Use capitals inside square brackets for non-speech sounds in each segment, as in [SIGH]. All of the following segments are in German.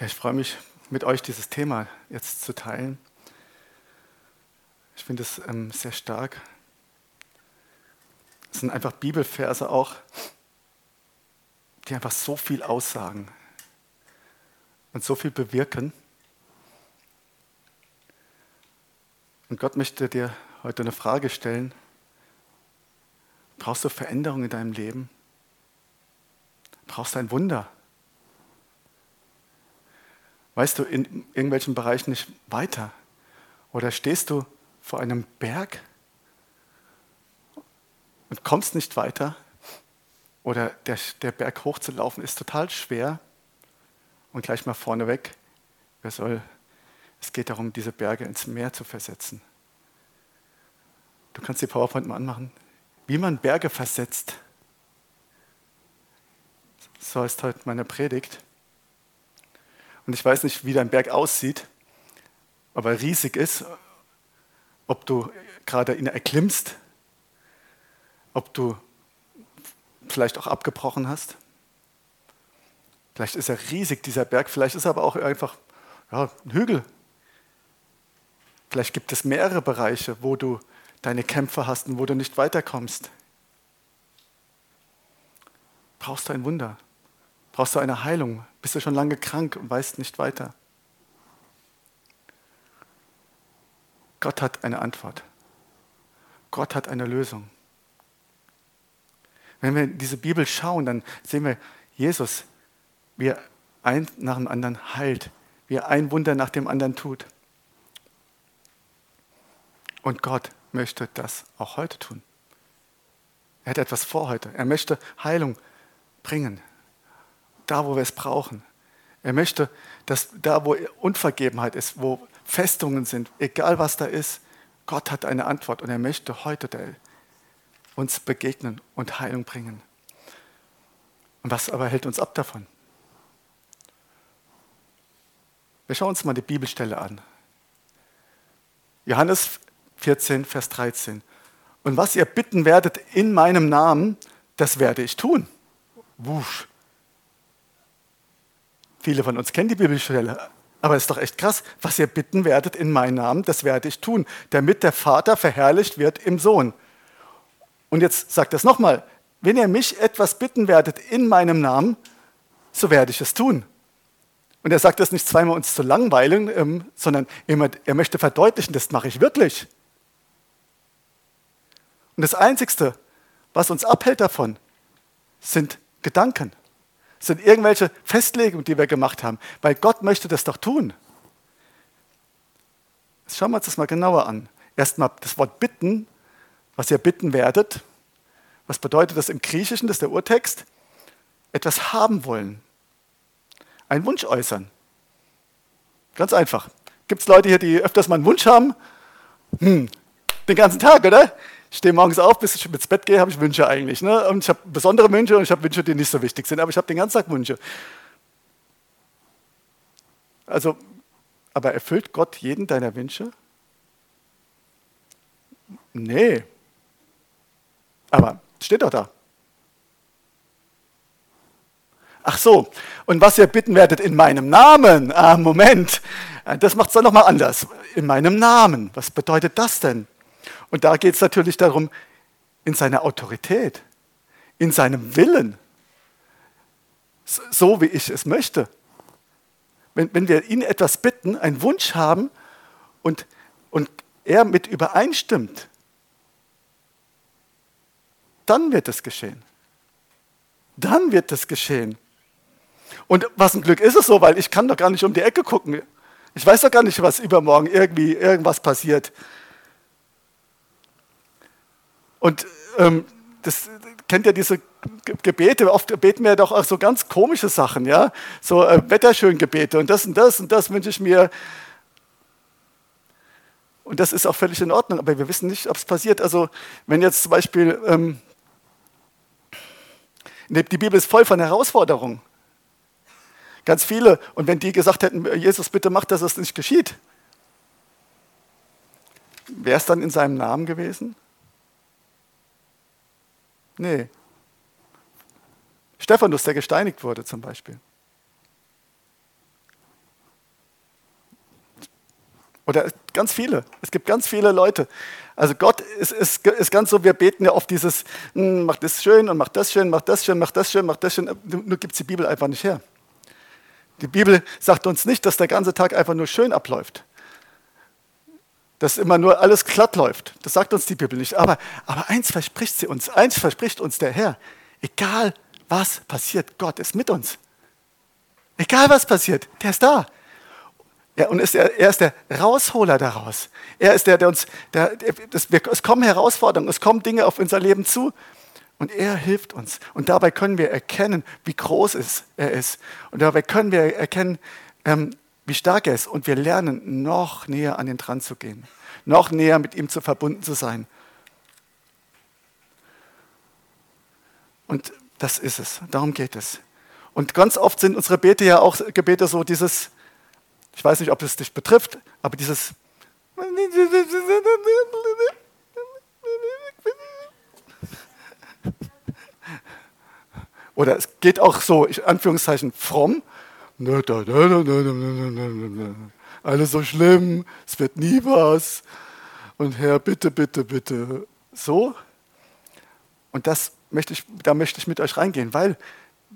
Ja, ich freue mich, mit euch dieses Thema jetzt zu teilen. Ich finde es ähm, sehr stark. Es sind einfach Bibelverse auch, die einfach so viel aussagen und so viel bewirken. Und Gott möchte dir heute eine Frage stellen. Brauchst du Veränderung in deinem Leben? Brauchst du ein Wunder? Weißt du in irgendwelchen Bereichen nicht weiter? Oder stehst du vor einem Berg und kommst nicht weiter? Oder der, der Berg hochzulaufen ist total schwer? Und gleich mal vorneweg, wer soll, es geht darum, diese Berge ins Meer zu versetzen. Du kannst die PowerPoint mal anmachen. Wie man Berge versetzt. So ist heute meine Predigt. Und ich weiß nicht, wie dein Berg aussieht, ob er riesig ist, ob du gerade ihn erklimmst, ob du vielleicht auch abgebrochen hast. Vielleicht ist er riesig, dieser Berg, vielleicht ist er aber auch einfach ja, ein Hügel. Vielleicht gibt es mehrere Bereiche, wo du deine Kämpfe hast und wo du nicht weiterkommst. Brauchst du ein Wunder? Brauchst du eine Heilung? Bist du schon lange krank und weißt nicht weiter? Gott hat eine Antwort. Gott hat eine Lösung. Wenn wir in diese Bibel schauen, dann sehen wir Jesus, wie er ein nach dem anderen heilt, wie er ein Wunder nach dem anderen tut. Und Gott möchte das auch heute tun. Er hat etwas vor heute. Er möchte Heilung bringen da, wo wir es brauchen. Er möchte, dass da, wo Unvergebenheit ist, wo Festungen sind, egal was da ist, Gott hat eine Antwort und er möchte heute uns begegnen und Heilung bringen. Und was aber hält uns ab davon? Wir schauen uns mal die Bibelstelle an. Johannes 14, Vers 13. Und was ihr bitten werdet in meinem Namen, das werde ich tun. Wusch. Viele von uns kennen die Bibelstelle, aber es ist doch echt krass. Was ihr bitten werdet in meinem Namen, das werde ich tun, damit der Vater verherrlicht wird im Sohn. Und jetzt sagt es nochmal, wenn ihr mich etwas bitten werdet in meinem Namen, so werde ich es tun. Und er sagt das nicht zweimal uns zu langweilen, ähm, sondern er möchte verdeutlichen, das mache ich wirklich. Und das Einzige, was uns abhält davon, sind Gedanken sind irgendwelche Festlegungen, die wir gemacht haben, weil Gott möchte das doch tun. Jetzt schauen wir uns das mal genauer an. Erstmal das Wort bitten, was ihr bitten werdet. Was bedeutet das im Griechischen, das ist der Urtext? Etwas haben wollen. Einen Wunsch äußern. Ganz einfach. Gibt es Leute hier, die öfters mal einen Wunsch haben? Hm, den ganzen Tag, oder? Ich stehe morgens auf, bis ich ins Bett gehe, habe ich Wünsche eigentlich. Ne? Und ich habe besondere Wünsche und ich habe Wünsche, die nicht so wichtig sind, aber ich habe den ganzen Tag Wünsche. Also, aber erfüllt Gott jeden deiner Wünsche? Nee. Aber steht doch da. Ach so, und was ihr bitten werdet in meinem Namen, ah, Moment, das macht es dann nochmal anders. In meinem Namen, was bedeutet das denn? Und da geht es natürlich darum, in seiner Autorität, in seinem Willen, so wie ich es möchte. Wenn, wenn wir ihn etwas bitten, einen Wunsch haben und, und er mit übereinstimmt, dann wird es geschehen. Dann wird es geschehen. Und was ein Glück ist es so, weil ich kann doch gar nicht um die Ecke gucken. Ich weiß doch gar nicht, was übermorgen irgendwie irgendwas passiert. Und ähm, das kennt ja diese Gebete, oft beten wir doch auch so ganz komische Sachen, ja, so äh, Wetterschöngebete und das und das und das wünsche ich mir. Und das ist auch völlig in Ordnung, aber wir wissen nicht, ob es passiert. Also wenn jetzt zum Beispiel, ähm, die Bibel ist voll von Herausforderungen. Ganz viele. Und wenn die gesagt hätten, Jesus, bitte mach, dass es nicht geschieht, wäre es dann in seinem Namen gewesen? Nee. Stephanus, der gesteinigt wurde zum Beispiel. Oder ganz viele. Es gibt ganz viele Leute. Also Gott ist, ist, ist ganz so, wir beten ja oft dieses, hm, mach das schön und mach das schön, mach das schön, mach das schön, mach das schön. Nur gibt es die Bibel einfach nicht her. Die Bibel sagt uns nicht, dass der ganze Tag einfach nur schön abläuft. Dass immer nur alles glatt läuft. Das sagt uns die Bibel nicht. Aber, aber eins verspricht sie uns, eins verspricht uns der Herr. Egal was passiert, Gott ist mit uns. Egal was passiert, der ist da. Ja, und ist er, er ist der Rausholer daraus. Er ist der, der uns, der, das, wir, es kommen Herausforderungen, es kommen Dinge auf unser Leben zu. Und er hilft uns. Und dabei können wir erkennen, wie groß ist, er ist. Und dabei können wir erkennen, ähm, wie stark er ist. Und wir lernen, noch näher an ihn dran zu gehen. Noch näher mit ihm zu verbunden zu sein. Und das ist es. Darum geht es. Und ganz oft sind unsere Bete ja auch Gebete so dieses, ich weiß nicht, ob es dich betrifft, aber dieses oder es geht auch so, in Anführungszeichen, fromm. Alles so schlimm, es wird nie was. Und Herr, bitte, bitte, bitte. So. Und das möchte ich, da möchte ich mit euch reingehen, weil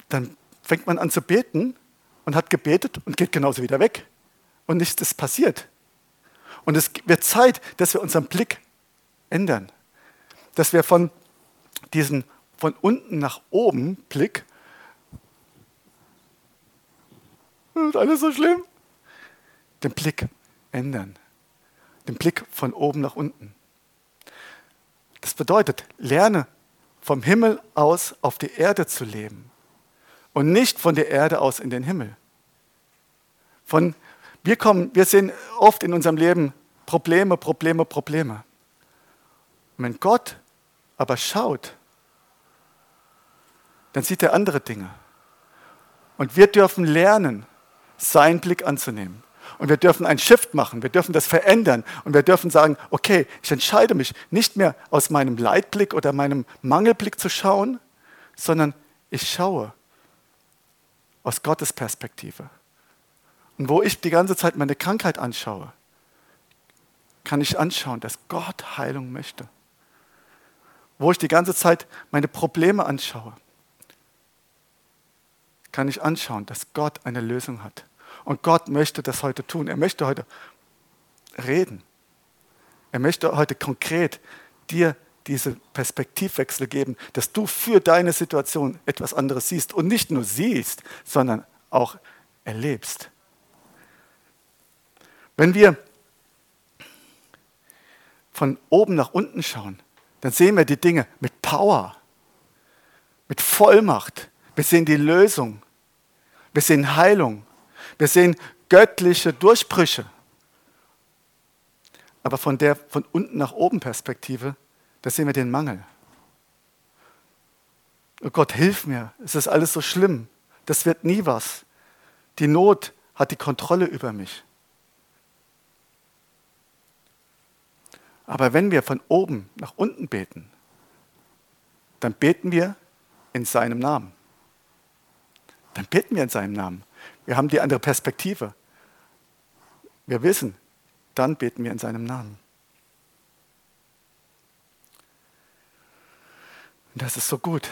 dann fängt man an zu beten und hat gebetet und geht genauso wieder weg. Und nichts ist passiert. Und es wird Zeit, dass wir unseren Blick ändern. Dass wir von diesem von unten nach oben Blick, ist alles so schlimm, den Blick ändern. Den Blick von oben nach unten. Das bedeutet, lerne vom Himmel aus auf die Erde zu leben und nicht von der Erde aus in den Himmel. Von, wir, kommen, wir sehen oft in unserem Leben Probleme, Probleme, Probleme. Und wenn Gott aber schaut, dann sieht er andere Dinge. Und wir dürfen lernen, seinen Blick anzunehmen. Und wir dürfen ein Shift machen, wir dürfen das verändern und wir dürfen sagen, okay, ich entscheide mich nicht mehr aus meinem Leitblick oder meinem Mangelblick zu schauen, sondern ich schaue aus Gottes Perspektive. Und wo ich die ganze Zeit meine Krankheit anschaue, kann ich anschauen, dass Gott Heilung möchte. Wo ich die ganze Zeit meine Probleme anschaue, kann ich anschauen, dass Gott eine Lösung hat. Und Gott möchte das heute tun. Er möchte heute reden. Er möchte heute konkret dir diese Perspektivwechsel geben, dass du für deine Situation etwas anderes siehst und nicht nur siehst, sondern auch erlebst. Wenn wir von oben nach unten schauen, dann sehen wir die Dinge mit Power, mit Vollmacht. Wir sehen die Lösung. Wir sehen Heilung. Wir sehen göttliche Durchbrüche. Aber von der von unten nach oben Perspektive, da sehen wir den Mangel. Oh Gott, hilf mir, es ist alles so schlimm. Das wird nie was. Die Not hat die Kontrolle über mich. Aber wenn wir von oben nach unten beten, dann beten wir in seinem Namen. Dann beten wir in seinem Namen. Wir haben die andere Perspektive. Wir wissen, dann beten wir in seinem Namen. Und das ist so gut.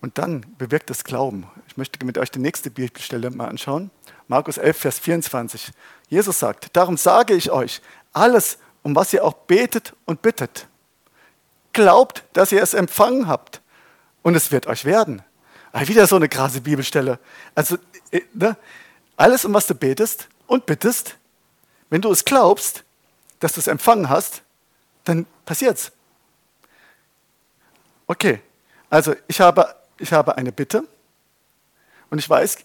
Und dann bewirkt das Glauben. Ich möchte mit euch die nächste Bibelstelle mal anschauen. Markus 11, Vers 24. Jesus sagt, darum sage ich euch, alles, um was ihr auch betet und bittet, glaubt, dass ihr es empfangen habt und es wird euch werden. Wieder so eine krasse Bibelstelle. Also, äh, ne? alles, um was du betest und bittest, wenn du es glaubst, dass du es empfangen hast, dann passiert's. Okay, also ich habe, ich habe eine Bitte und ich weiß,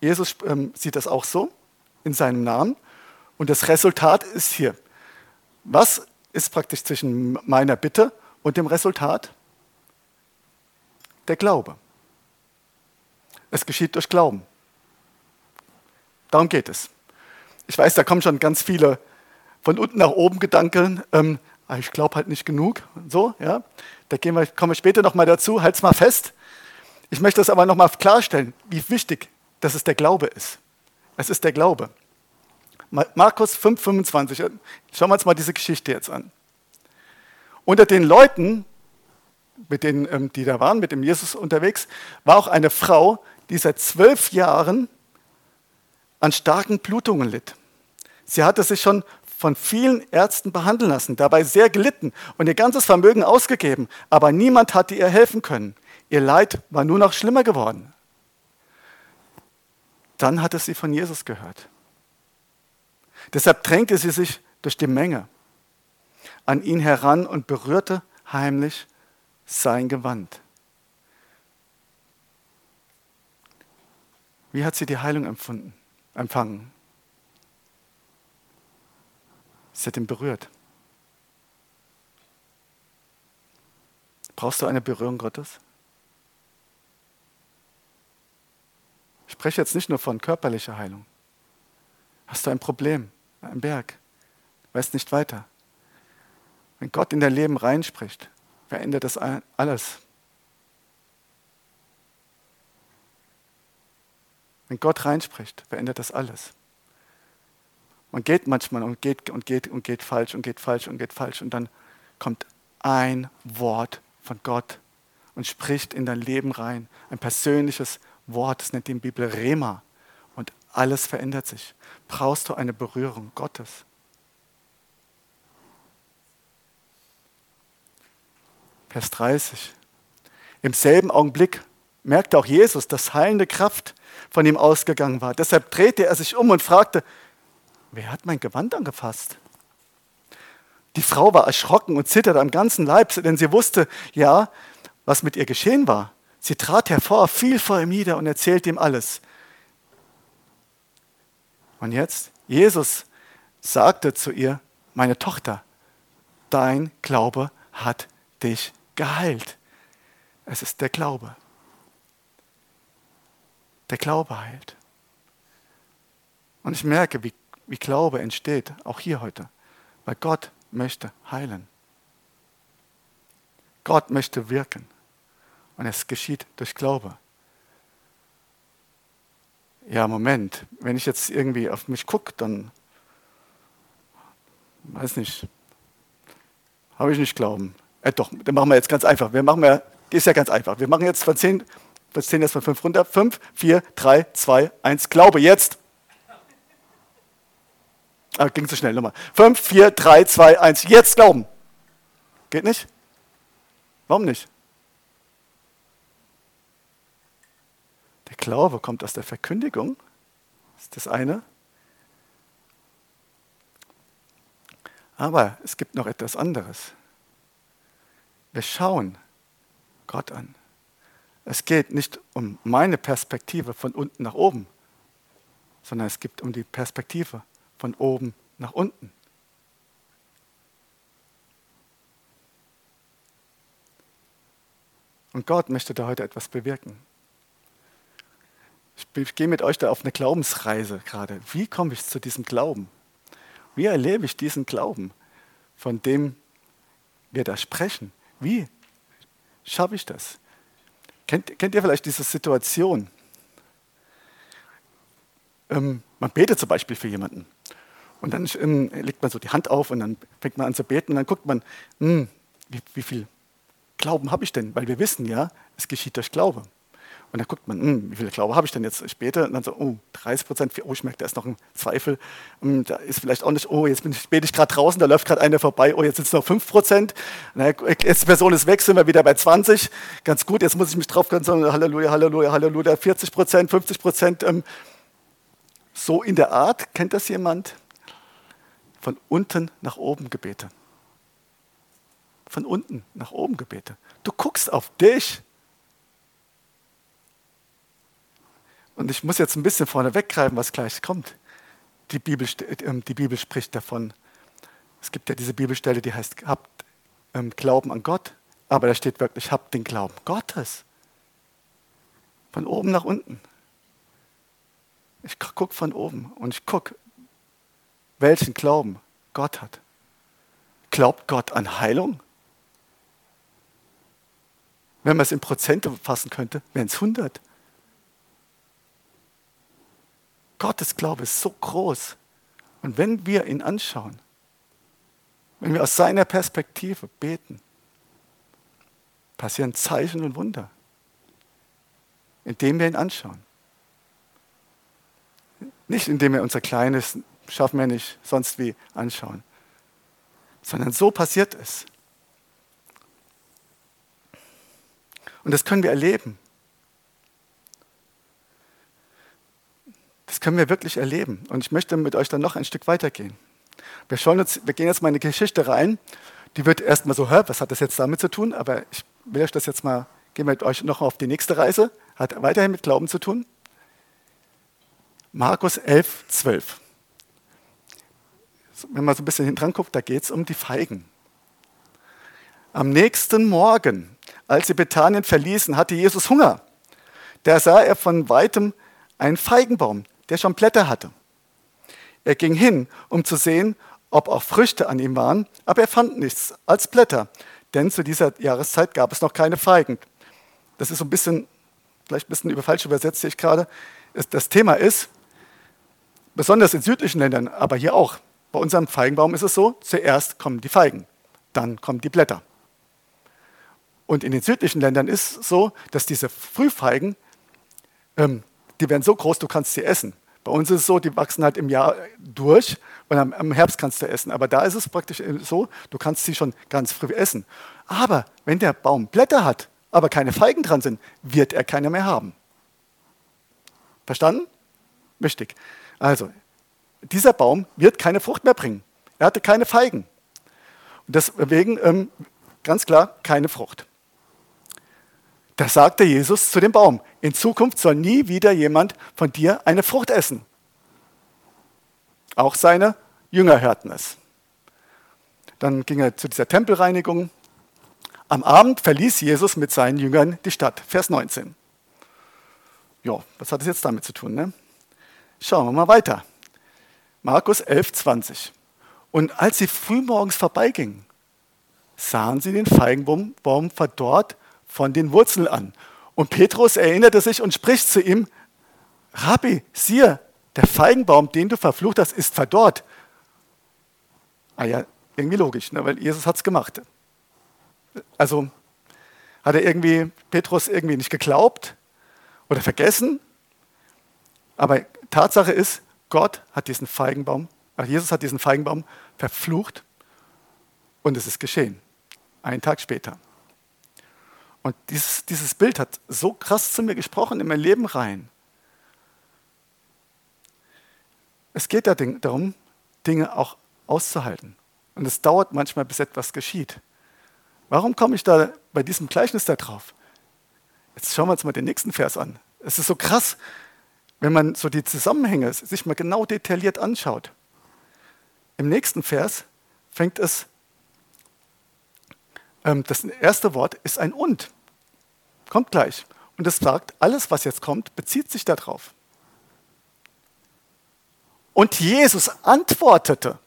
Jesus ähm, sieht das auch so in seinem Namen und das Resultat ist hier. Was ist praktisch zwischen meiner Bitte und dem Resultat? Der Glaube. Es geschieht durch Glauben. Darum geht es. Ich weiß, da kommen schon ganz viele von unten nach oben Gedanken. Ähm, ich glaube halt nicht genug. So, ja. Da gehen wir, kommen wir später nochmal dazu. Halt's mal fest. Ich möchte das aber nochmal klarstellen, wie wichtig, dass es der Glaube ist. Es ist der Glaube. Markus 5, 25. Schauen wir uns mal diese Geschichte jetzt an. Unter den Leuten, mit denen, ähm, die da waren, mit dem Jesus unterwegs, war auch eine Frau, die seit zwölf Jahren an starken Blutungen litt. Sie hatte sich schon von vielen Ärzten behandeln lassen, dabei sehr gelitten und ihr ganzes Vermögen ausgegeben, aber niemand hatte ihr helfen können. Ihr Leid war nur noch schlimmer geworden. Dann hatte sie von Jesus gehört. Deshalb drängte sie sich durch die Menge an ihn heran und berührte heimlich sein Gewand. Wie hat sie die Heilung empfunden, empfangen? Sie hat ihn berührt. Brauchst du eine Berührung Gottes? Ich spreche jetzt nicht nur von körperlicher Heilung. Hast du ein Problem, ein Berg, weißt nicht weiter. Wenn Gott in dein Leben reinspricht, verändert das alles. Wenn Gott reinspricht, verändert das alles. Man geht manchmal und geht und geht und geht falsch und geht falsch und geht falsch und dann kommt ein Wort von Gott und spricht in dein Leben rein. Ein persönliches Wort, das nennt die Bibel Rema. Und alles verändert sich. Brauchst du eine Berührung Gottes? Vers 30. Im selben Augenblick merkte auch Jesus, dass heilende Kraft von ihm ausgegangen war. Deshalb drehte er sich um und fragte, wer hat mein Gewand angefasst? Die Frau war erschrocken und zitterte am ganzen Leib, denn sie wusste ja, was mit ihr geschehen war. Sie trat hervor, fiel vor ihm nieder und erzählte ihm alles. Und jetzt, Jesus sagte zu ihr, meine Tochter, dein Glaube hat dich geheilt. Es ist der Glaube. Der Glaube heilt. Und ich merke, wie wie Glaube entsteht, auch hier heute. Weil Gott möchte heilen. Gott möchte wirken. Und es geschieht durch Glaube. Ja, Moment, wenn ich jetzt irgendwie auf mich gucke, dann, weiß nicht, habe ich nicht Glauben. Äh, doch, dann machen wir jetzt ganz einfach. Wir machen ja, ist ja ganz einfach. Wir machen jetzt von 10, 10 jetzt von 5 runter. 5, 4, 3, 2, 1, Glaube jetzt. Ah, ging zu schnell. Nochmal. 5, 4, 3, 2, 1. Jetzt glauben. Geht nicht? Warum nicht? Der Glaube kommt aus der Verkündigung. Das ist das eine. Aber es gibt noch etwas anderes. Wir schauen Gott an. Es geht nicht um meine Perspektive von unten nach oben, sondern es geht um die Perspektive von oben nach unten. Und Gott möchte da heute etwas bewirken. Ich gehe mit euch da auf eine Glaubensreise gerade. Wie komme ich zu diesem Glauben? Wie erlebe ich diesen Glauben, von dem wir da sprechen? Wie schaffe ich das? Kennt, kennt ihr vielleicht diese Situation? Ähm, man betet zum Beispiel für jemanden. Und dann ähm, legt man so die Hand auf und dann fängt man an zu beten und dann guckt man, hm, wie, wie, viel Glauben habe ich denn? Weil wir wissen ja, es geschieht durch Glaube. Und dann guckt man, hm, wie viel Glaube habe ich denn jetzt später? Und dann so, oh, 30 Prozent, oh, ich merke, da ist noch ein Zweifel. Und da ist vielleicht auch nicht, oh, jetzt bin ich, bete ich gerade draußen, da läuft gerade einer vorbei, oh, jetzt sind es noch 5 Prozent. Jetzt die Person ist weg, sind wir wieder bei 20. Ganz gut, jetzt muss ich mich drauf konzentrieren, Halleluja, Halleluja, Halleluja, 40 Prozent, 50 Prozent. Ähm, so in der Art, kennt das jemand? von unten nach oben Gebete. Von unten nach oben Gebete. Du guckst auf dich. Und ich muss jetzt ein bisschen vorne weggreifen, was gleich kommt. Die Bibel, ähm, die Bibel spricht davon. Es gibt ja diese Bibelstelle, die heißt, habt ähm, Glauben an Gott. Aber da steht wirklich, habt den Glauben Gottes. Von oben nach unten. Ich gucke von oben und ich gucke, welchen Glauben Gott hat. Glaubt Gott an Heilung? Wenn man es in Prozente fassen könnte, wären es 100. Gottes Glaube ist so groß. Und wenn wir ihn anschauen, wenn wir aus seiner Perspektive beten, passieren Zeichen und Wunder, indem wir ihn anschauen. Nicht indem wir unser kleines, schaffen wir nicht, sonst wie anschauen, sondern so passiert es. Und das können wir erleben. Das können wir wirklich erleben. Und ich möchte mit euch dann noch ein Stück weitergehen. Wir, schauen uns, wir gehen jetzt mal in eine Geschichte rein. Die wird erstmal so, hör, was hat das jetzt damit zu tun? Aber ich will euch das jetzt mal, gehen wir mit euch noch auf die nächste Reise. Hat weiterhin mit Glauben zu tun. Markus 11, 12. Wenn man so ein bisschen hinten dran guckt, da geht es um die Feigen. Am nächsten Morgen, als sie Bethanien verließen, hatte Jesus Hunger. Da sah er von weitem einen Feigenbaum, der schon Blätter hatte. Er ging hin, um zu sehen, ob auch Früchte an ihm waren, aber er fand nichts als Blätter, denn zu dieser Jahreszeit gab es noch keine Feigen. Das ist so ein bisschen, vielleicht ein bisschen über falsch übersetzt, sehe ich gerade. Das Thema ist, besonders in südlichen Ländern, aber hier auch, bei unserem Feigenbaum ist es so, zuerst kommen die Feigen, dann kommen die Blätter. Und in den südlichen Ländern ist es so, dass diese Frühfeigen, ähm, die werden so groß, du kannst sie essen. Bei uns ist es so, die wachsen halt im Jahr durch und am, Herbst kannst du essen. Aber da ist es praktisch so, du kannst sie schon ganz früh essen. Aber wenn der Baum Blätter hat, aber keine Feigen dran sind, wird er keine mehr haben. Verstanden? Wichtig. Also, dieser Baum wird keine Frucht mehr bringen. Er hatte keine Feigen. Und deswegen ähm, ganz klar keine Frucht. Da sagte Jesus zu dem Baum, in Zukunft soll nie wieder jemand von dir eine Frucht essen. Auch seine Jünger hörten es. Dann ging er zu dieser Tempelreinigung. Am Abend verließ Jesus mit seinen Jüngern die Stadt. Vers 19. Ja, was hat es jetzt damit zu tun? Ne? Schauen wir mal weiter. Markus 11, 20. Und als sie frühmorgens vorbeigingen, sahen sie den Feigenbaum verdorrt von den Wurzeln an. Und Petrus erinnerte sich und spricht zu ihm, Rabbi, siehe, der Feigenbaum, den du verflucht hast, ist verdorrt. Ah ja, irgendwie logisch, ne? weil Jesus hat es gemacht. Also hat er irgendwie Petrus irgendwie nicht geglaubt oder vergessen. Aber Tatsache ist, Gott hat diesen Feigenbaum, Jesus hat diesen Feigenbaum verflucht und es ist geschehen. Einen Tag später. Und dieses, dieses Bild hat so krass zu mir gesprochen in mein Leben rein. Es geht darum, Dinge auch auszuhalten. Und es dauert manchmal, bis etwas geschieht. Warum komme ich da bei diesem Gleichnis da drauf? Jetzt schauen wir uns mal den nächsten Vers an. Es ist so krass, wenn man so die Zusammenhänge sich mal genau detailliert anschaut. Im nächsten Vers fängt es ähm, das erste Wort ist ein und. Kommt gleich. Und es sagt, alles, was jetzt kommt, bezieht sich darauf. Und Jesus antwortete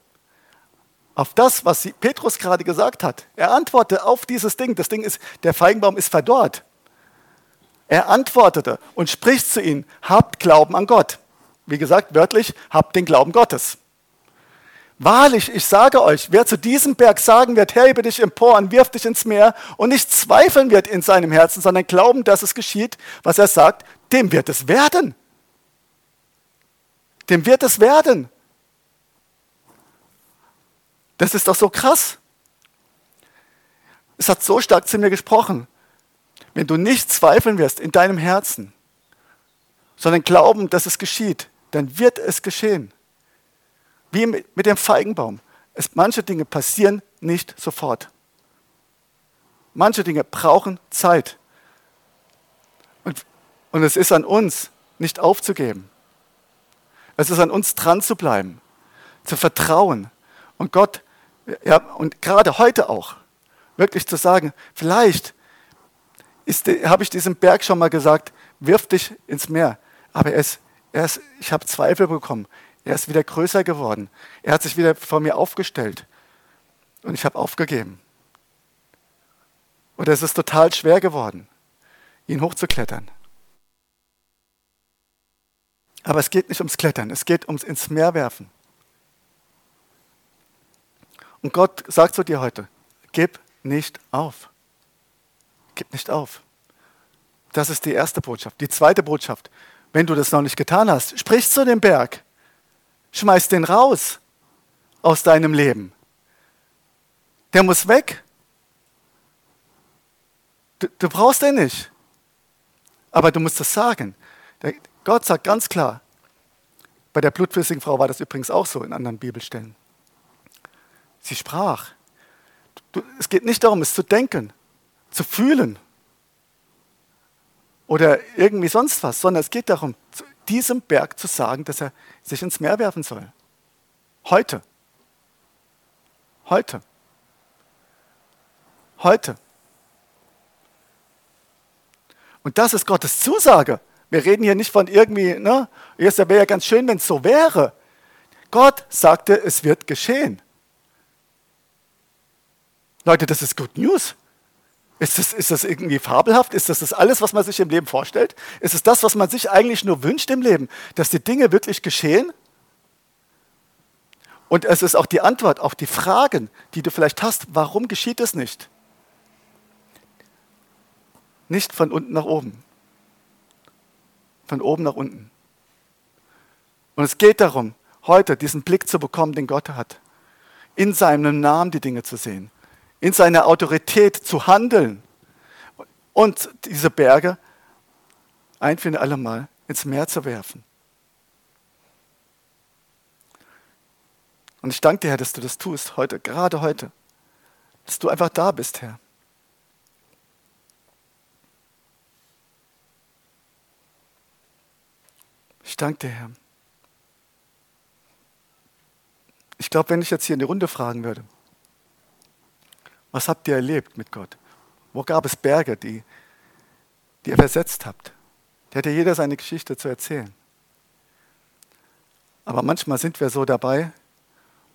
auf das, was Petrus gerade gesagt hat. Er antwortete auf dieses Ding. Das Ding ist, der Feigenbaum ist verdorrt. Er antwortete und spricht zu ihnen, habt Glauben an Gott. Wie gesagt, wörtlich, habt den Glauben Gottes. Wahrlich, ich sage euch, wer zu diesem Berg sagen wird, hebe dich empor und wirf dich ins Meer und nicht zweifeln wird in seinem Herzen, sondern glauben, dass es geschieht, was er sagt, dem wird es werden. Dem wird es werden. Das ist doch so krass. Es hat so stark zu mir gesprochen. Wenn du nicht zweifeln wirst in deinem Herzen, sondern glauben, dass es geschieht, dann wird es geschehen. Wie mit dem Feigenbaum. Es, manche Dinge passieren nicht sofort. Manche Dinge brauchen Zeit. Und, und es ist an uns, nicht aufzugeben. Es ist an uns, dran zu bleiben, zu vertrauen. Und Gott, ja, und gerade heute auch, wirklich zu sagen, vielleicht habe ich diesem Berg schon mal gesagt, wirf dich ins Meer. Aber es, er ich habe Zweifel bekommen. Er ist wieder größer geworden. Er hat sich wieder vor mir aufgestellt. Und ich habe aufgegeben. Oder es ist total schwer geworden, ihn hochzuklettern. Aber es geht nicht ums Klettern, es geht ums ins Meer werfen. Und Gott sagt zu dir heute, gib nicht auf. Gib nicht auf. Das ist die erste Botschaft. Die zweite Botschaft, wenn du das noch nicht getan hast, sprich zu dem Berg. Schmeiß den raus aus deinem Leben. Der muss weg. Du, du brauchst den nicht. Aber du musst das sagen. Der, Gott sagt ganz klar, bei der blutflüssigen Frau war das übrigens auch so in anderen Bibelstellen. Sie sprach. Du, es geht nicht darum, es zu denken, zu fühlen oder irgendwie sonst was, sondern es geht darum, diesem Berg zu sagen, dass er sich ins Meer werfen soll. Heute. Heute. Heute. Und das ist Gottes Zusage. Wir reden hier nicht von irgendwie, ne? Es wäre ja ganz schön, wenn es so wäre. Gott sagte, es wird geschehen. Leute, das ist Good News. Ist das, ist das irgendwie fabelhaft? Ist das das alles, was man sich im Leben vorstellt? Ist es das, was man sich eigentlich nur wünscht im Leben? Dass die Dinge wirklich geschehen? Und es ist auch die Antwort auf die Fragen, die du vielleicht hast. Warum geschieht es nicht? Nicht von unten nach oben. Von oben nach unten. Und es geht darum, heute diesen Blick zu bekommen, den Gott hat. In seinem Namen die Dinge zu sehen. In seiner Autorität zu handeln. Und diese Berge ein für alle Mal ins Meer zu werfen. Und ich danke dir, Herr, dass du das tust heute, gerade heute. Dass du einfach da bist, Herr. Ich danke dir, Herr. Ich glaube, wenn ich jetzt hier in die Runde fragen würde, was habt ihr erlebt mit Gott? Wo gab es Berge, die, die ihr versetzt habt? Da hätte jeder seine Geschichte zu erzählen. Aber manchmal sind wir so dabei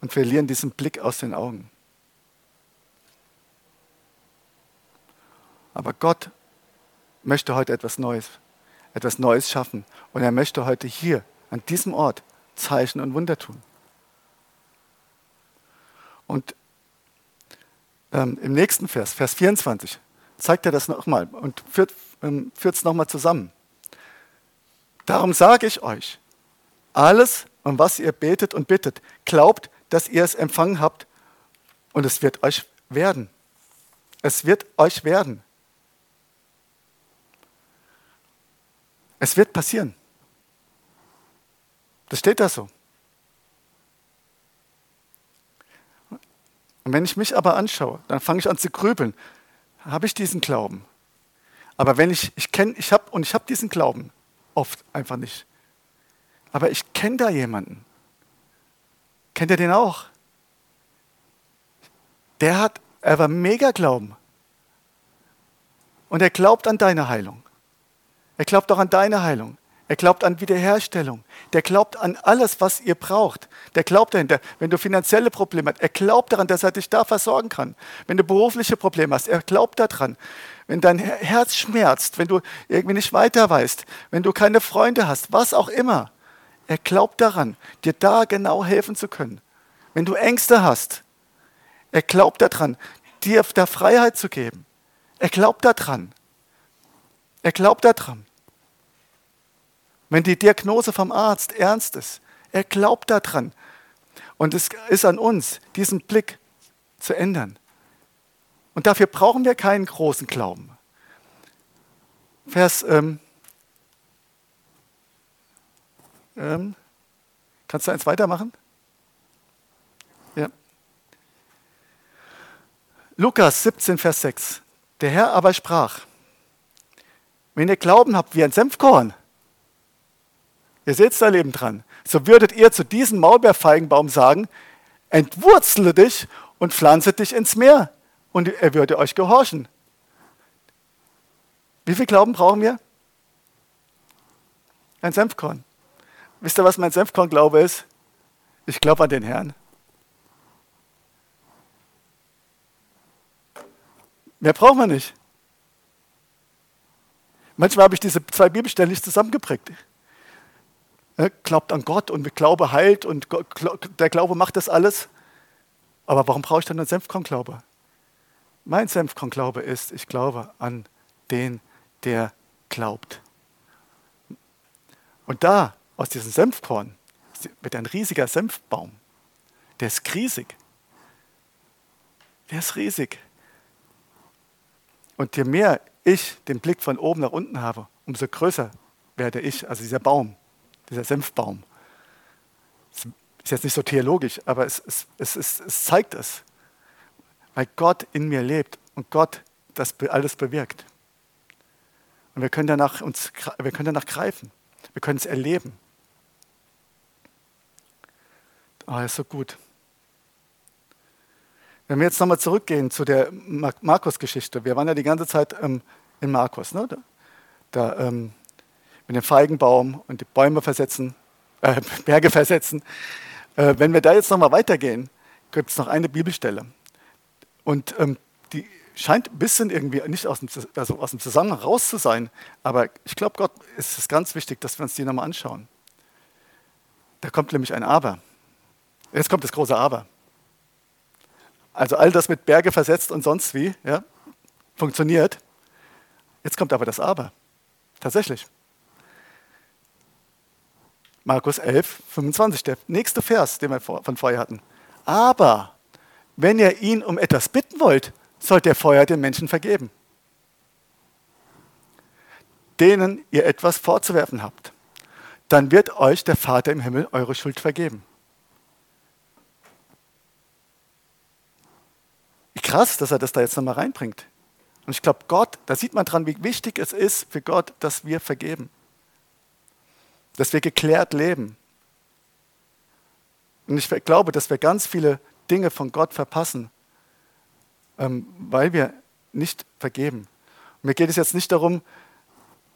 und verlieren diesen Blick aus den Augen. Aber Gott möchte heute etwas Neues etwas Neues schaffen. Und er möchte heute hier, an diesem Ort, Zeichen und Wunder tun. Und ähm, im nächsten Vers, Vers 24, zeigt er das nochmal und führt ähm, es nochmal zusammen. Darum sage ich euch, alles, um was ihr betet und bittet, glaubt, dass ihr es empfangen habt und es wird euch werden. Es wird euch werden. Es wird passieren. Das steht da so. Und wenn ich mich aber anschaue, dann fange ich an zu grübeln. Habe ich diesen Glauben? Aber wenn ich, ich kenne, ich habe, und ich habe diesen Glauben oft einfach nicht. Aber ich kenne da jemanden. Kennt ihr den auch? Der hat, er war mega Glauben. Und er glaubt an deine Heilung. Er glaubt auch an deine Heilung. Er glaubt an Wiederherstellung. Der glaubt an alles, was ihr braucht. Der glaubt dahinter, wenn du finanzielle Probleme hast. Er glaubt daran, dass er dich da versorgen kann. Wenn du berufliche Probleme hast, er glaubt daran. Wenn dein Herz schmerzt, wenn du irgendwie nicht weiter weißt, wenn du keine Freunde hast, was auch immer. Er glaubt daran, dir da genau helfen zu können. Wenn du Ängste hast, er glaubt daran, dir da Freiheit zu geben. Er glaubt daran. Er glaubt daran. Wenn die Diagnose vom Arzt ernst ist, er glaubt daran. Und es ist an uns, diesen Blick zu ändern. Und dafür brauchen wir keinen großen Glauben. Vers, ähm, ähm, kannst du eins weitermachen? Ja. Lukas 17, Vers 6. Der Herr aber sprach, wenn ihr Glauben habt wie ein Senfkorn, Ihr seht da Leben dran. So würdet ihr zu diesem Maulbeerfeigenbaum sagen, entwurzle dich und pflanze dich ins Meer. Und er würde euch gehorchen. Wie viel Glauben brauchen wir? Ein Senfkorn. Wisst ihr, was mein Senfkorn-Glaube ist? Ich glaube an den Herrn. Mehr brauchen wir nicht. Manchmal habe ich diese zwei Bibelstellen nicht zusammengeprägt. Glaubt an Gott und Glaube heilt und der Glaube macht das alles. Aber warum brauche ich dann einen Senfkornglaube? Mein Senfkornglaube ist, ich glaube an den, der glaubt. Und da, aus diesem Senfkorn, wird ein riesiger Senfbaum. Der ist riesig. Der ist riesig. Und je mehr ich den Blick von oben nach unten habe, umso größer werde ich, also dieser Baum, dieser Senfbaum. Das ist jetzt nicht so theologisch, aber es, es, es, es zeigt es. Weil Gott in mir lebt und Gott das alles bewirkt. Und wir können danach, uns, wir können danach greifen. Wir können es erleben. Oh, das ist so gut. Wenn wir jetzt nochmal zurückgehen zu der Markus-Geschichte, wir waren ja die ganze Zeit ähm, in Markus, ne? da, da ähm, mit dem Feigenbaum und die Bäume versetzen, äh, [LAUGHS] Berge versetzen. Äh, wenn wir da jetzt nochmal weitergehen, gibt es noch eine Bibelstelle. Und ähm, die scheint ein bisschen irgendwie nicht aus dem, also aus dem Zusammenhang raus zu sein, aber ich glaube, Gott ist es ganz wichtig, dass wir uns die nochmal anschauen. Da kommt nämlich ein Aber. Jetzt kommt das große Aber. Also all das mit Berge versetzt und sonst wie, ja, funktioniert. Jetzt kommt aber das Aber. Tatsächlich. Markus 11, 25, der nächste Vers, den wir von vorher hatten. Aber wenn ihr ihn um etwas bitten wollt, sollt ihr vorher den Menschen vergeben, denen ihr etwas vorzuwerfen habt. Dann wird euch der Vater im Himmel eure Schuld vergeben. Krass, dass er das da jetzt nochmal reinbringt. Und ich glaube, Gott, da sieht man dran, wie wichtig es ist für Gott, dass wir vergeben. Dass wir geklärt leben. Und ich glaube, dass wir ganz viele Dinge von Gott verpassen, ähm, weil wir nicht vergeben. Und mir geht es jetzt nicht darum,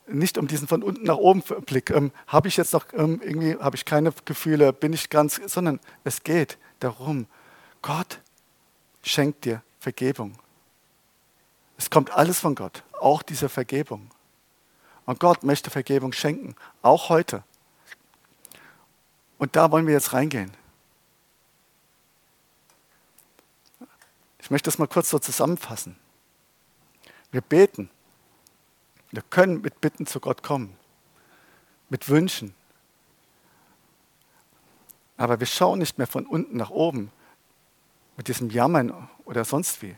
nicht um diesen von unten nach oben Blick. Ähm, habe ich jetzt noch ähm, irgendwie, habe ich keine Gefühle, bin ich ganz, sondern es geht darum, Gott schenkt dir Vergebung. Es kommt alles von Gott, auch diese Vergebung. Und Gott möchte Vergebung schenken, auch heute. Und da wollen wir jetzt reingehen. Ich möchte das mal kurz so zusammenfassen. Wir beten. Wir können mit Bitten zu Gott kommen, mit Wünschen. Aber wir schauen nicht mehr von unten nach oben mit diesem Jammern oder sonst wie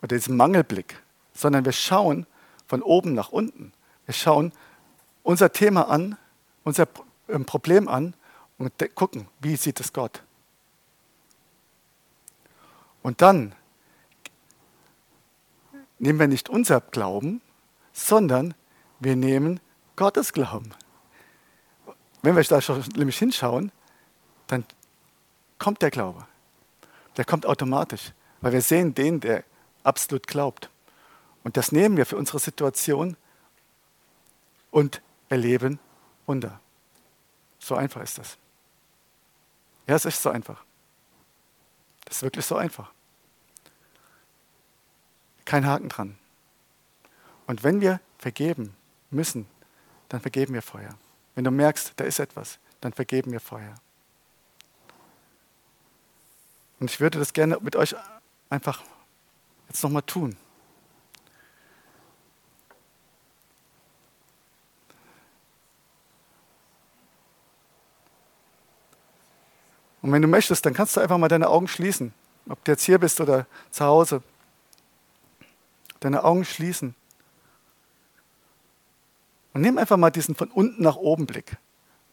oder diesem Mangelblick, sondern wir schauen von oben nach unten. Wir schauen unser Thema an, unser ähm, Problem an und gucken, wie sieht es Gott. Und dann nehmen wir nicht unser Glauben, sondern wir nehmen Gottes Glauben. Wenn wir da schon nämlich hinschauen, dann kommt der Glaube. Der kommt automatisch, weil wir sehen den, der absolut glaubt. Und das nehmen wir für unsere Situation und erleben Wunder. So einfach ist das. Ja, es ist so einfach. Das ist wirklich so einfach. Kein Haken dran. Und wenn wir vergeben müssen, dann vergeben wir vorher. Wenn du merkst, da ist etwas, dann vergeben wir vorher. Und ich würde das gerne mit euch einfach jetzt nochmal tun. Und wenn du möchtest, dann kannst du einfach mal deine Augen schließen. Ob du jetzt hier bist oder zu Hause. Deine Augen schließen. Und nimm einfach mal diesen von unten nach oben Blick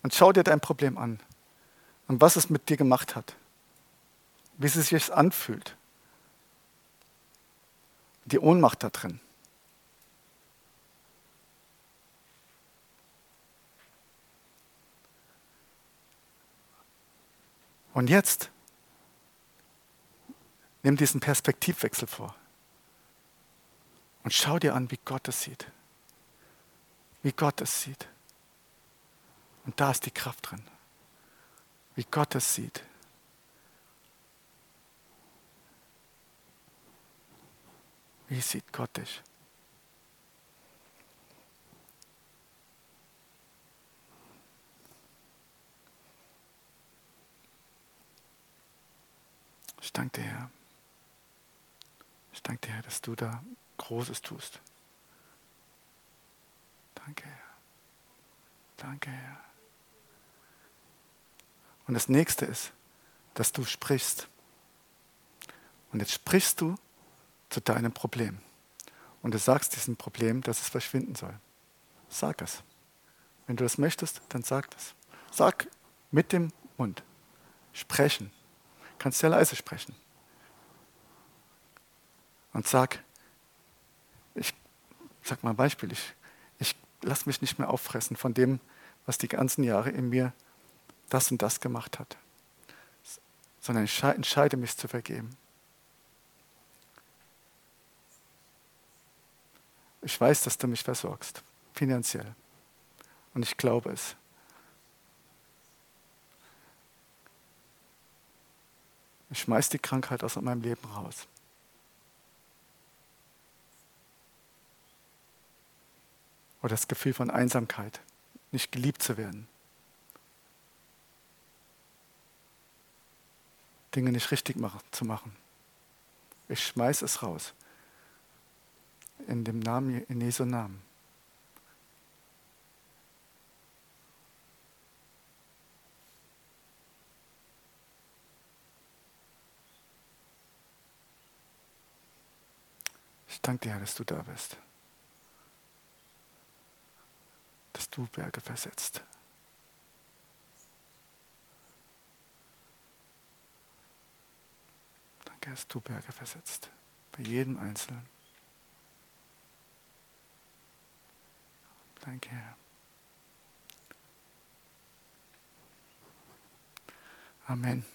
und schau dir dein Problem an und was es mit dir gemacht hat. Wie es sich anfühlt. Die Ohnmacht da drin. Und jetzt nimm diesen Perspektivwechsel vor und schau dir an, wie Gott es sieht. Wie Gott es sieht. Und da ist die Kraft drin. Wie Gott es sieht. Wie sieht Gott dich? Ich danke dir, Herr. Ich danke dir, Herr, dass du da Großes tust. Danke, Herr. Danke, Herr. Und das nächste ist, dass du sprichst. Und jetzt sprichst du zu deinem Problem. Und du sagst diesem Problem, dass es verschwinden soll. Sag es. Wenn du das möchtest, dann sag das. Sag mit dem Mund. Sprechen. Kannst sehr leise sprechen. Und sag, ich sag mal ein Beispiel, ich, ich lass mich nicht mehr auffressen von dem, was die ganzen Jahre in mir das und das gemacht hat, sondern ich entscheide mich zu vergeben. Ich weiß, dass du mich versorgst, finanziell. Und ich glaube es. Ich schmeiß die Krankheit aus meinem Leben raus. Oder das Gefühl von Einsamkeit, nicht geliebt zu werden. Dinge nicht richtig zu machen. Ich schmeiß es raus. In dem Namen, in Jesu Namen. Ich danke dir, dass du da bist. Dass du Berge versetzt. Danke, dass du Berge versetzt. Bei jedem Einzelnen. Danke, Herr. Amen.